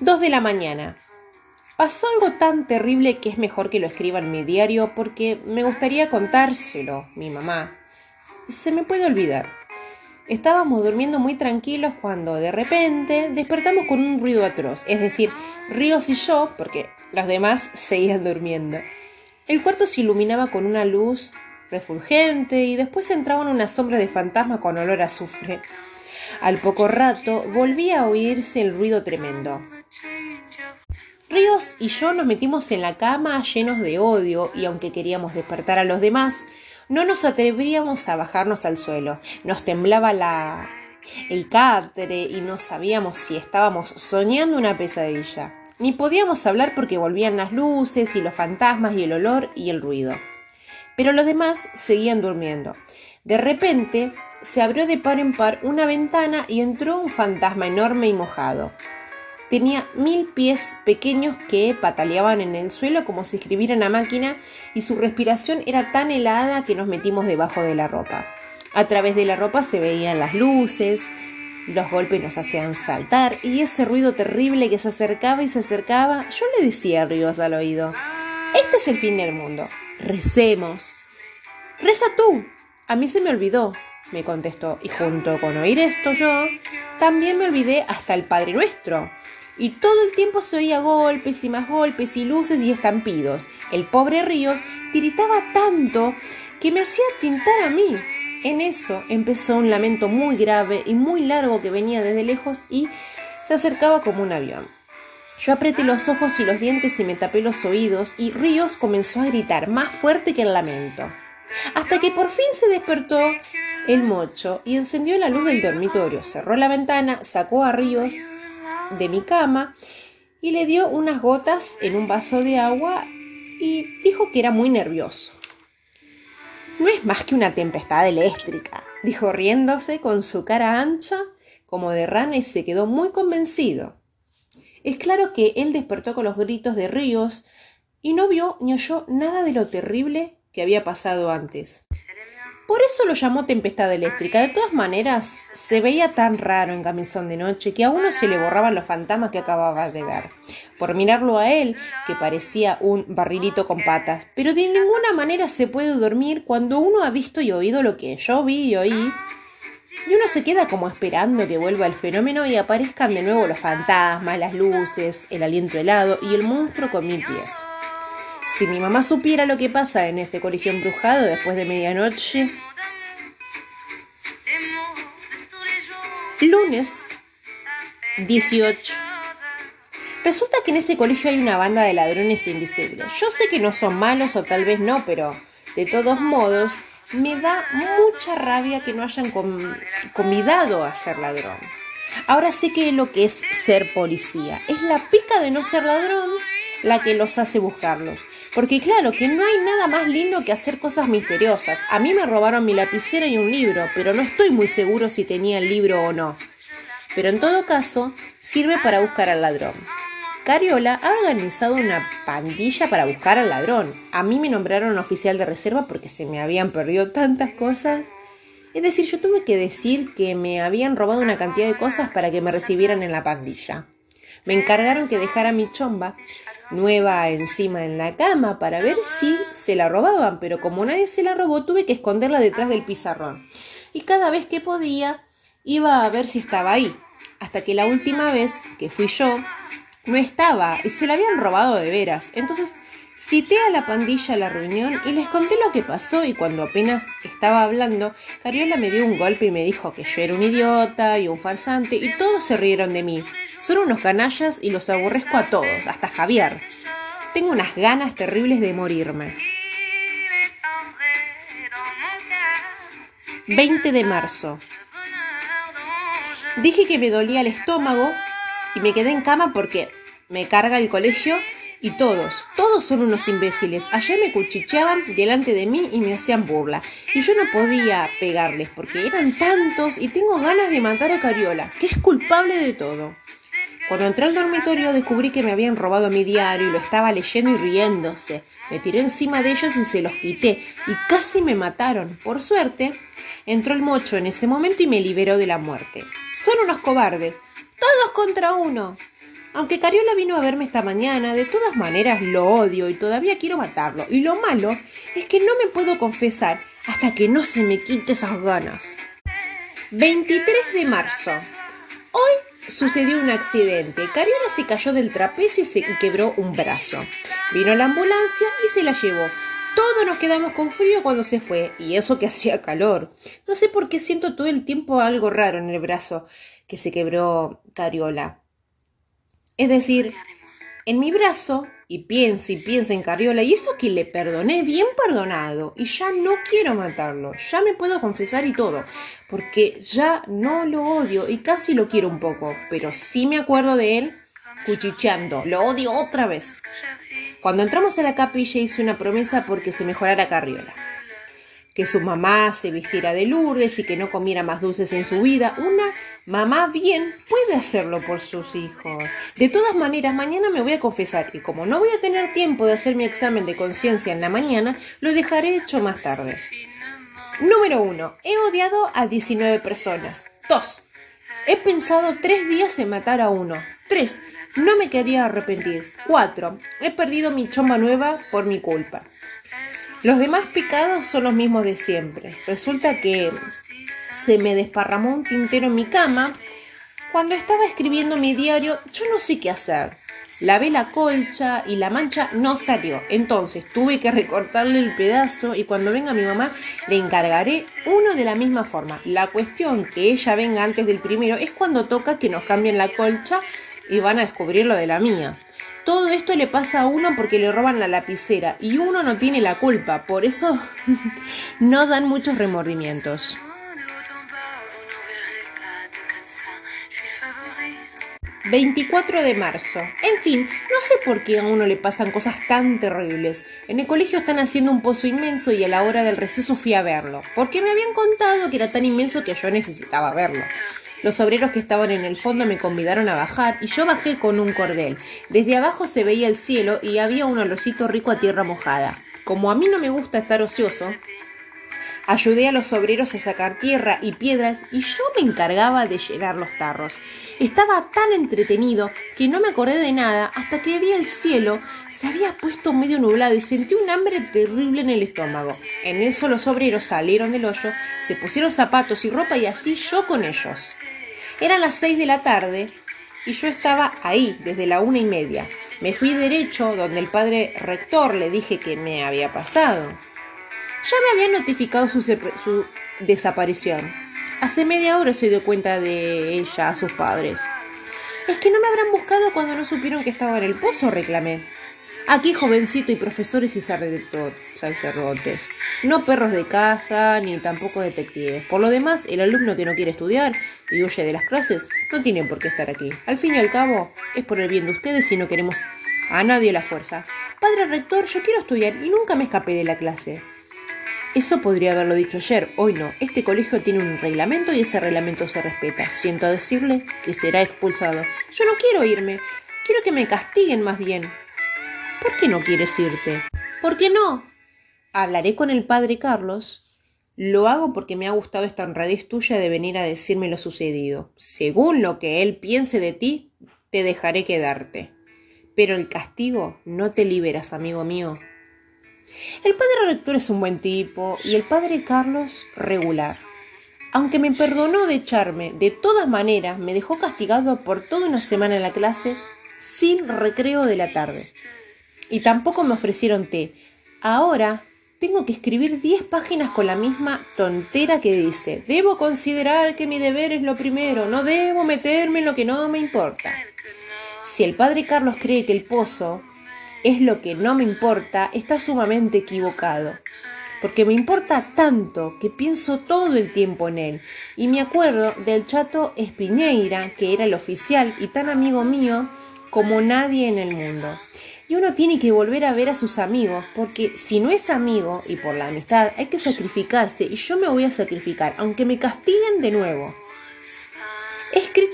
2 de la mañana. Pasó algo tan terrible que es mejor que lo escriba en mi diario porque me gustaría contárselo, mi mamá. Se me puede olvidar. Estábamos durmiendo muy tranquilos cuando de repente despertamos con un ruido atroz, es decir, Ríos y yo, porque los demás seguían durmiendo. El cuarto se iluminaba con una luz refulgente y después entraban una sombra de fantasma con olor a azufre. Al poco rato volvía a oírse el ruido tremendo. Ríos y yo nos metimos en la cama llenos de odio y aunque queríamos despertar a los demás, no nos atrevíamos a bajarnos al suelo. Nos temblaba la el cátere y no sabíamos si estábamos soñando una pesadilla. Ni podíamos hablar porque volvían las luces y los fantasmas y el olor y el ruido. Pero los demás seguían durmiendo. De repente se abrió de par en par una ventana y entró un fantasma enorme y mojado. Tenía mil pies pequeños que pataleaban en el suelo como si escribiera a máquina y su respiración era tan helada que nos metimos debajo de la ropa. A través de la ropa se veían las luces, los golpes nos hacían saltar y ese ruido terrible que se acercaba y se acercaba, yo le decía a Ríos al oído, este es el fin del mundo, recemos. Reza tú. A mí se me olvidó, me contestó, y junto con oír esto yo, también me olvidé hasta el Padre Nuestro. Y todo el tiempo se oía golpes y más golpes y luces y estampidos. El pobre Ríos tiritaba tanto que me hacía tintar a mí. En eso empezó un lamento muy grave y muy largo que venía desde lejos y se acercaba como un avión. Yo apreté los ojos y los dientes y me tapé los oídos y Ríos comenzó a gritar más fuerte que el lamento. Hasta que por fin se despertó el mocho y encendió la luz del dormitorio, cerró la ventana, sacó a Ríos de mi cama y le dio unas gotas en un vaso de agua y dijo que era muy nervioso. No es más que una tempestad eléctrica, dijo riéndose con su cara ancha como de rana y se quedó muy convencido. Es claro que él despertó con los gritos de ríos y no vio ni oyó nada de lo terrible que había pasado antes. Por eso lo llamó tempestad eléctrica. De todas maneras, se veía tan raro en camisón de noche que a uno se le borraban los fantasmas que acababa de ver. Por mirarlo a él, que parecía un barrilito con patas. Pero de ninguna manera se puede dormir cuando uno ha visto y oído lo que yo vi y oí. Y uno se queda como esperando que vuelva el fenómeno y aparezcan de nuevo los fantasmas, las luces, el aliento helado y el monstruo con mil pies. Si mi mamá supiera lo que pasa en este colegio embrujado después de medianoche. Lunes 18. Resulta que en ese colegio hay una banda de ladrones invisibles. Yo sé que no son malos o tal vez no, pero de todos modos me da mucha rabia que no hayan convidado a ser ladrón. Ahora sé que lo que es ser policía. Es la pica de no ser ladrón la que los hace buscarlos. Porque claro, que no hay nada más lindo que hacer cosas misteriosas. A mí me robaron mi lapicera y un libro, pero no estoy muy seguro si tenía el libro o no. Pero en todo caso, sirve para buscar al ladrón. Cariola ha organizado una pandilla para buscar al ladrón. A mí me nombraron oficial de reserva porque se me habían perdido tantas cosas. Es decir, yo tuve que decir que me habían robado una cantidad de cosas para que me recibieran en la pandilla. Me encargaron que dejara mi chomba nueva encima en la cama para ver si se la robaban, pero como nadie se la robó tuve que esconderla detrás del pizarrón. Y cada vez que podía iba a ver si estaba ahí, hasta que la última vez que fui yo no estaba y se la habían robado de veras. Entonces Cité a la pandilla a la reunión y les conté lo que pasó y cuando apenas estaba hablando, Cariola me dio un golpe y me dijo que yo era un idiota y un falsante y todos se rieron de mí. Son unos canallas y los aborrezco a todos, hasta Javier. Tengo unas ganas terribles de morirme. 20 de marzo. Dije que me dolía el estómago y me quedé en cama porque me carga el colegio y todos, todos son unos imbéciles. Ayer me cuchicheaban delante de mí y me hacían burla. Y yo no podía pegarles porque eran tantos y tengo ganas de matar a Cariola, que es culpable de todo. Cuando entré al dormitorio descubrí que me habían robado mi diario y lo estaba leyendo y riéndose. Me tiré encima de ellos y se los quité y casi me mataron. Por suerte, entró el mocho en ese momento y me liberó de la muerte. Son unos cobardes. Todos contra uno. Aunque Cariola vino a verme esta mañana, de todas maneras lo odio y todavía quiero matarlo. Y lo malo es que no me puedo confesar hasta que no se me quite esas ganas. 23 de marzo. Hoy sucedió un accidente. Cariola se cayó del trapecio y se quebró un brazo. Vino la ambulancia y se la llevó. Todos nos quedamos con frío cuando se fue, y eso que hacía calor. No sé por qué siento todo el tiempo algo raro en el brazo que se quebró Cariola. Es decir, en mi brazo, y pienso y pienso en Carriola, y eso que le perdoné, bien perdonado, y ya no quiero matarlo, ya me puedo confesar y todo, porque ya no lo odio y casi lo quiero un poco, pero sí me acuerdo de él cuchicheando, lo odio otra vez. Cuando entramos a la capilla hice una promesa porque se mejorara Carriola que su mamá se vistiera de Lourdes y que no comiera más dulces en su vida. Una mamá bien puede hacerlo por sus hijos. De todas maneras, mañana me voy a confesar y como no voy a tener tiempo de hacer mi examen de conciencia en la mañana, lo dejaré hecho más tarde. Número 1. He odiado a 19 personas. 2. He pensado tres días en matar a uno. 3. No me quería arrepentir. 4. He perdido mi chomba nueva por mi culpa. Los demás picados son los mismos de siempre. Resulta que se me desparramó un tintero en mi cama. Cuando estaba escribiendo mi diario, yo no sé qué hacer. Lavé la colcha y la mancha no salió. Entonces tuve que recortarle el pedazo y cuando venga mi mamá le encargaré uno de la misma forma. La cuestión que ella venga antes del primero es cuando toca que nos cambien la colcha y van a descubrir lo de la mía. Todo esto le pasa a uno porque le roban la lapicera y uno no tiene la culpa, por eso no dan muchos remordimientos. 24 de marzo. En fin, no sé por qué a uno le pasan cosas tan terribles. En el colegio están haciendo un pozo inmenso y a la hora del receso fui a verlo, porque me habían contado que era tan inmenso que yo necesitaba verlo. Los obreros que estaban en el fondo me convidaron a bajar y yo bajé con un cordel. Desde abajo se veía el cielo y había un olorcito rico a tierra mojada. Como a mí no me gusta estar ocioso, ayudé a los obreros a sacar tierra y piedras y yo me encargaba de llenar los tarros. Estaba tan entretenido que no me acordé de nada hasta que vi el cielo, se había puesto medio nublado y sentí un hambre terrible en el estómago. En eso los obreros salieron del hoyo, se pusieron zapatos y ropa y allí yo con ellos. Eran las seis de la tarde y yo estaba ahí desde la una y media. Me fui derecho donde el padre rector le dije que me había pasado. Ya me habían notificado su, su desaparición. Hace media hora se dio cuenta de ella a sus padres. Es que no me habrán buscado cuando no supieron que estaba en el pozo, reclamé. Aquí jovencito y profesores y sacerdotes, no perros de caja ni tampoco detectives. Por lo demás, el alumno que no quiere estudiar y huye de las clases no tiene por qué estar aquí. Al fin y al cabo, es por el bien de ustedes y no queremos a nadie la fuerza. Padre rector, yo quiero estudiar y nunca me escapé de la clase. Eso podría haberlo dicho ayer, hoy no. Este colegio tiene un reglamento y ese reglamento se respeta. Siento decirle que será expulsado. Yo no quiero irme, quiero que me castiguen más bien. ¿Por qué no quieres irte? ¿Por qué no? Hablaré con el padre Carlos. Lo hago porque me ha gustado esta honradez tuya de venir a decirme lo sucedido. Según lo que él piense de ti, te dejaré quedarte. Pero el castigo no te liberas, amigo mío. El padre rector es un buen tipo y el padre Carlos regular. Aunque me perdonó de echarme, de todas maneras me dejó castigado por toda una semana en la clase sin recreo de la tarde y tampoco me ofrecieron té. Ahora tengo que escribir 10 páginas con la misma tontera que dice, debo considerar que mi deber es lo primero, no debo meterme en lo que no me importa. Si el padre Carlos cree que el pozo es lo que no me importa, está sumamente equivocado. Porque me importa tanto que pienso todo el tiempo en él. Y me acuerdo del chato Espiñeira, que era el oficial y tan amigo mío como nadie en el mundo. Y uno tiene que volver a ver a sus amigos, porque si no es amigo y por la amistad hay que sacrificarse y yo me voy a sacrificar, aunque me castiguen de nuevo.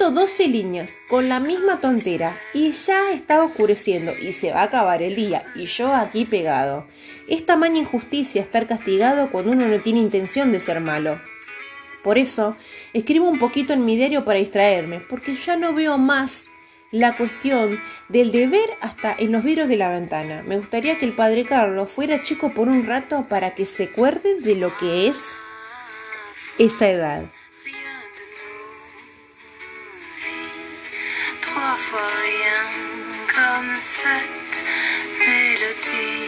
He escrito 12 líneas con la misma tontera y ya está oscureciendo y se va a acabar el día y yo aquí pegado. Es tamaña injusticia estar castigado cuando uno no tiene intención de ser malo. Por eso escribo un poquito en mi diario para distraerme, porque ya no veo más la cuestión del deber hasta en los vidrios de la ventana. Me gustaría que el padre Carlos fuera chico por un rato para que se acuerde de lo que es esa edad. parfois rien comme cette mélodie.